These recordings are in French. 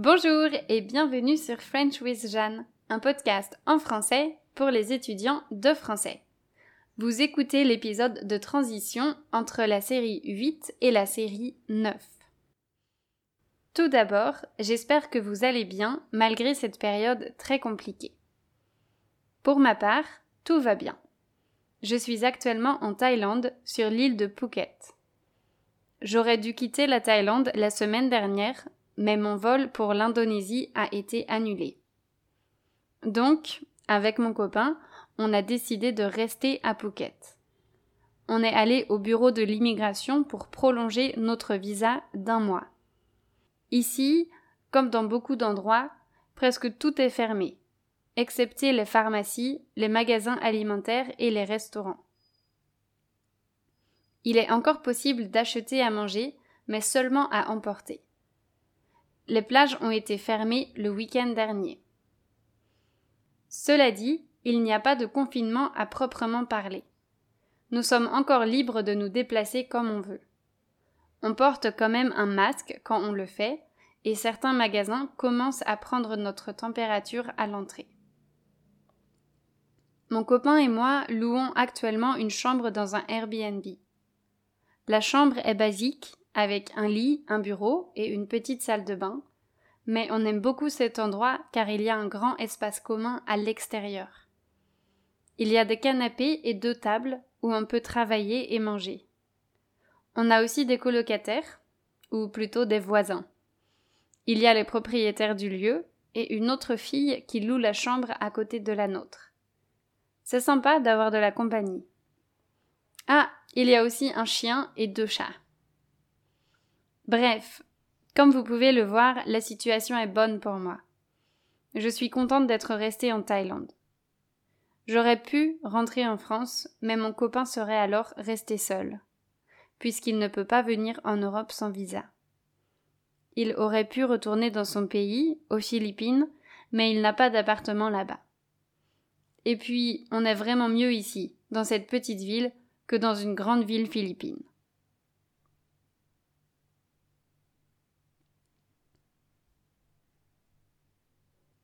Bonjour et bienvenue sur French with Jeanne, un podcast en français pour les étudiants de français. Vous écoutez l'épisode de transition entre la série 8 et la série 9. Tout d'abord, j'espère que vous allez bien malgré cette période très compliquée. Pour ma part, tout va bien. Je suis actuellement en Thaïlande, sur l'île de Phuket. J'aurais dû quitter la Thaïlande la semaine dernière mais mon vol pour l'Indonésie a été annulé. Donc, avec mon copain, on a décidé de rester à Phuket. On est allé au bureau de l'immigration pour prolonger notre visa d'un mois. Ici, comme dans beaucoup d'endroits, presque tout est fermé, excepté les pharmacies, les magasins alimentaires et les restaurants. Il est encore possible d'acheter à manger, mais seulement à emporter les plages ont été fermées le week-end dernier. Cela dit, il n'y a pas de confinement à proprement parler. Nous sommes encore libres de nous déplacer comme on veut. On porte quand même un masque quand on le fait, et certains magasins commencent à prendre notre température à l'entrée. Mon copain et moi louons actuellement une chambre dans un Airbnb. La chambre est basique avec un lit, un bureau et une petite salle de bain, mais on aime beaucoup cet endroit car il y a un grand espace commun à l'extérieur. Il y a des canapés et deux tables où on peut travailler et manger. On a aussi des colocataires, ou plutôt des voisins. Il y a les propriétaires du lieu et une autre fille qui loue la chambre à côté de la nôtre. C'est sympa d'avoir de la compagnie. Ah, il y a aussi un chien et deux chats. Bref, comme vous pouvez le voir, la situation est bonne pour moi. Je suis contente d'être restée en Thaïlande. J'aurais pu rentrer en France, mais mon copain serait alors resté seul, puisqu'il ne peut pas venir en Europe sans visa. Il aurait pu retourner dans son pays, aux Philippines, mais il n'a pas d'appartement là-bas. Et puis, on est vraiment mieux ici, dans cette petite ville, que dans une grande ville philippine.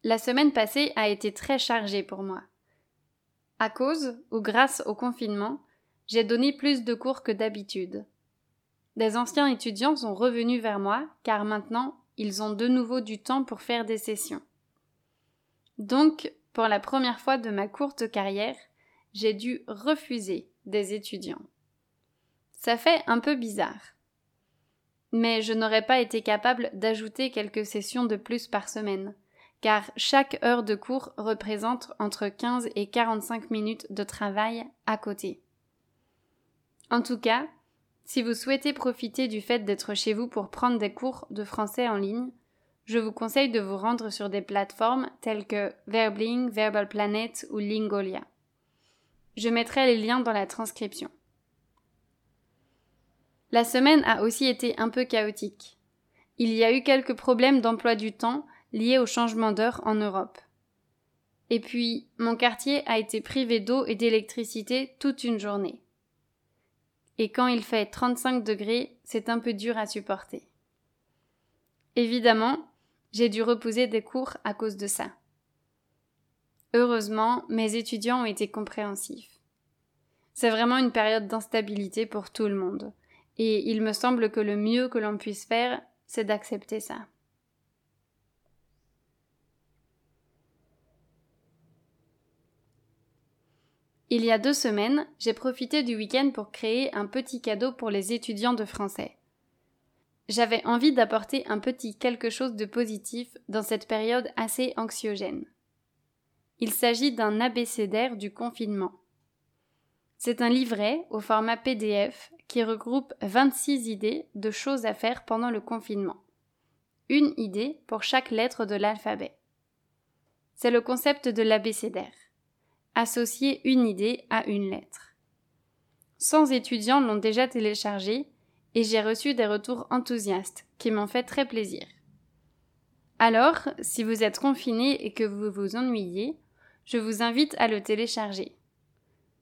La semaine passée a été très chargée pour moi. À cause ou grâce au confinement, j'ai donné plus de cours que d'habitude. Des anciens étudiants sont revenus vers moi car maintenant ils ont de nouveau du temps pour faire des sessions. Donc, pour la première fois de ma courte carrière, j'ai dû refuser des étudiants. Ça fait un peu bizarre. Mais je n'aurais pas été capable d'ajouter quelques sessions de plus par semaine car chaque heure de cours représente entre 15 et 45 minutes de travail à côté. En tout cas, si vous souhaitez profiter du fait d'être chez vous pour prendre des cours de français en ligne, je vous conseille de vous rendre sur des plateformes telles que Verbling, Verbal Planet ou Lingolia. Je mettrai les liens dans la transcription. La semaine a aussi été un peu chaotique. Il y a eu quelques problèmes d'emploi du temps liées au changement d'heure en Europe. Et puis, mon quartier a été privé d'eau et d'électricité toute une journée. Et quand il fait 35 degrés, c'est un peu dur à supporter. Évidemment, j'ai dû reposer des cours à cause de ça. Heureusement, mes étudiants ont été compréhensifs. C'est vraiment une période d'instabilité pour tout le monde, et il me semble que le mieux que l'on puisse faire, c'est d'accepter ça. Il y a deux semaines, j'ai profité du week-end pour créer un petit cadeau pour les étudiants de français. J'avais envie d'apporter un petit quelque chose de positif dans cette période assez anxiogène. Il s'agit d'un abécédaire du confinement. C'est un livret au format PDF qui regroupe 26 idées de choses à faire pendant le confinement. Une idée pour chaque lettre de l'alphabet. C'est le concept de l'abécédaire associer une idée à une lettre. 100 étudiants l'ont déjà téléchargé et j'ai reçu des retours enthousiastes qui m'ont fait très plaisir. Alors, si vous êtes confiné et que vous vous ennuyez, je vous invite à le télécharger.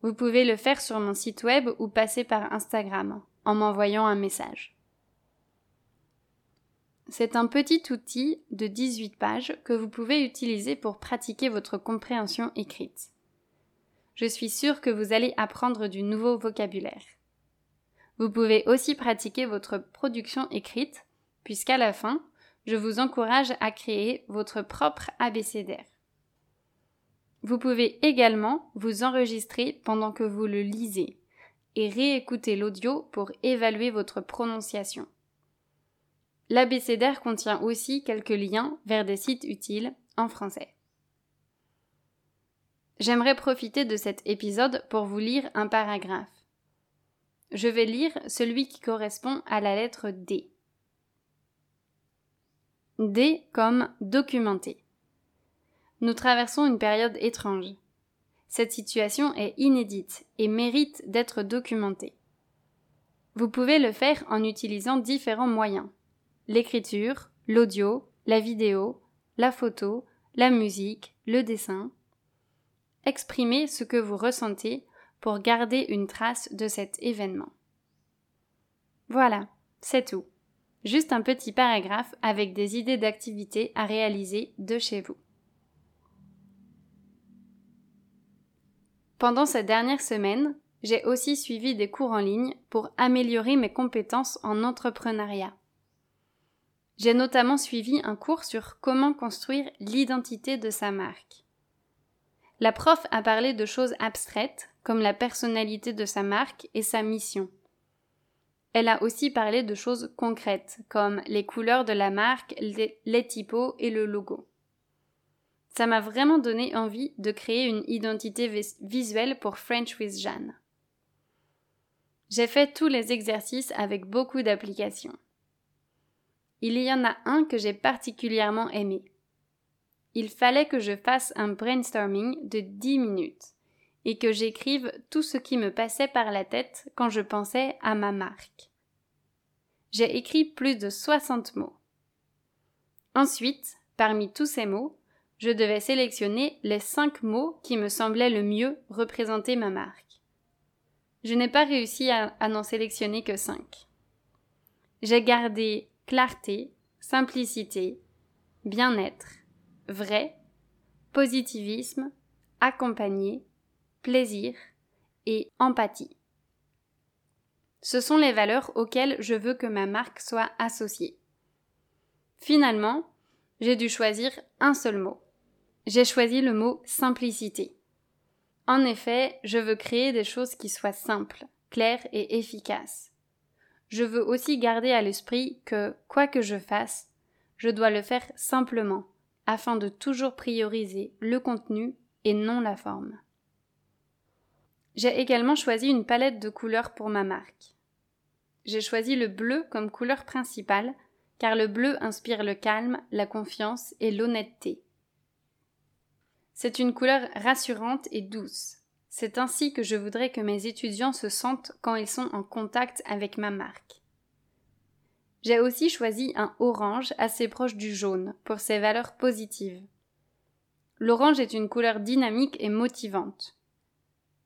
Vous pouvez le faire sur mon site web ou passer par Instagram en m'envoyant un message. c'est un petit outil de 18 pages que vous pouvez utiliser pour pratiquer votre compréhension écrite. Je suis sûre que vous allez apprendre du nouveau vocabulaire. Vous pouvez aussi pratiquer votre production écrite, puisqu'à la fin, je vous encourage à créer votre propre abécédaire. Vous pouvez également vous enregistrer pendant que vous le lisez et réécouter l'audio pour évaluer votre prononciation. L'abécédaire contient aussi quelques liens vers des sites utiles en français. J'aimerais profiter de cet épisode pour vous lire un paragraphe. Je vais lire celui qui correspond à la lettre D. D comme documenté. Nous traversons une période étrange. Cette situation est inédite et mérite d'être documentée. Vous pouvez le faire en utilisant différents moyens. L'écriture, l'audio, la vidéo, la photo, la musique, le dessin. Exprimez ce que vous ressentez pour garder une trace de cet événement. Voilà, c'est tout. Juste un petit paragraphe avec des idées d'activités à réaliser de chez vous. Pendant cette dernière semaine, j'ai aussi suivi des cours en ligne pour améliorer mes compétences en entrepreneuriat. J'ai notamment suivi un cours sur comment construire l'identité de sa marque. La prof a parlé de choses abstraites comme la personnalité de sa marque et sa mission. Elle a aussi parlé de choses concrètes, comme les couleurs de la marque, les, typos et le logo. Ça m'a vraiment donné envie de créer une identité visuelle pour French with Jeanne. J'ai fait tous les exercices avec beaucoup d'applications. Il y en a un que j'ai particulièrement aimé. Il fallait que je fasse un brainstorming de 10 minutes et que j'écrive tout ce qui me passait par la tête quand je pensais à ma marque. J'ai écrit plus de 60 mots. Ensuite, parmi tous ces mots, je devais sélectionner les 5 mots qui me semblaient le mieux représenter ma marque. Je n'ai pas réussi à, n'en sélectionner que 5. J'ai gardé clarté, simplicité, bien-être, vrai, positivisme, accompagné, plaisir et empathie. Ce sont les valeurs auxquelles je veux que ma marque soit associée. Finalement, j'ai dû choisir un seul mot. J'ai choisi le mot simplicité. En effet, je veux créer des choses qui soient simples, claires et efficaces. Je veux aussi garder à l'esprit que, quoi que je fasse, je dois le faire simplement, afin de toujours prioriser le contenu et non la forme. J'ai également choisi une palette de couleurs pour ma marque. J'ai choisi le bleu comme couleur principale car le bleu inspire le calme, la confiance et l'honnêteté. C'est une couleur rassurante et douce. C'est ainsi que je voudrais que mes étudiants se sentent quand ils sont en contact avec ma marque. J'ai aussi choisi un orange assez proche du jaune pour ses valeurs positives. L'orange est une couleur dynamique et motivante.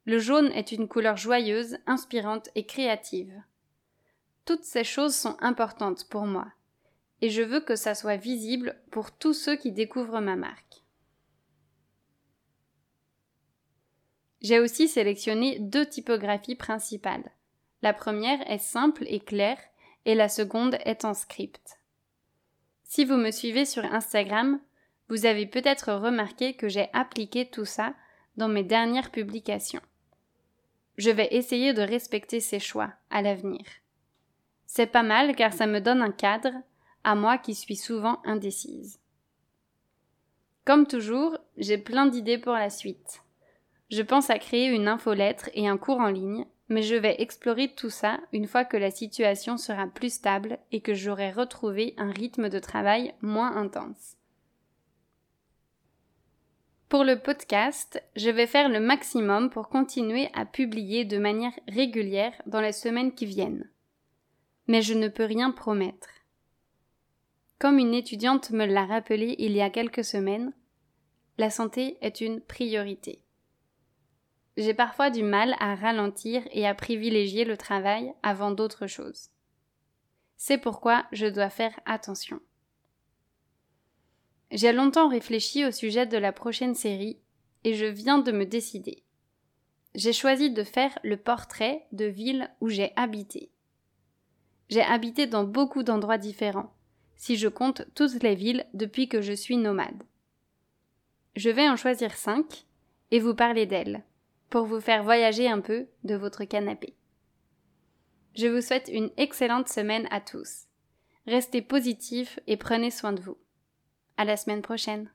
Le jaune est une couleur joyeuse, inspirante et créative. Toutes ces choses sont importantes pour moi, et je veux que ça soit visible pour tous ceux qui découvrent ma marque. J'ai aussi sélectionné deux typographies principales. La première est simple et claire, et la seconde est en script. Si vous me suivez sur Instagram, vous avez peut-être remarqué que j'ai appliqué tout ça dans mes dernières publications. Je vais essayer de respecter ces choix à l'avenir. C'est pas mal car ça me donne un cadre, à moi qui suis souvent indécise. Comme toujours, j'ai plein d'idées pour la suite. Je pense à créer une infolettre et un cours en ligne, mais je vais explorer tout ça une fois que la situation sera plus stable et que j'aurai retrouvé un rythme de travail moins intense. Pour le podcast, je vais faire le maximum pour continuer à publier de manière régulière dans les semaines qui viennent. Mais je ne peux rien promettre. Comme une étudiante me l'a rappelé il y a quelques semaines, la santé est une priorité. J'ai parfois du mal à ralentir et à privilégier le travail avant d'autres choses. C'est pourquoi je dois faire attention. J'ai longtemps réfléchi au sujet de la prochaine série et je viens de me décider. J'ai choisi de faire le portrait de villes où j'ai habité. J'ai habité dans beaucoup d'endroits différents, si je compte toutes les villes depuis que je suis nomade. Je vais en choisir cinq et vous parler d'elles, pour vous faire voyager un peu de votre canapé. Je vous souhaite une excellente semaine à tous. Restez positifs et prenez soin de vous. À la semaine prochaine.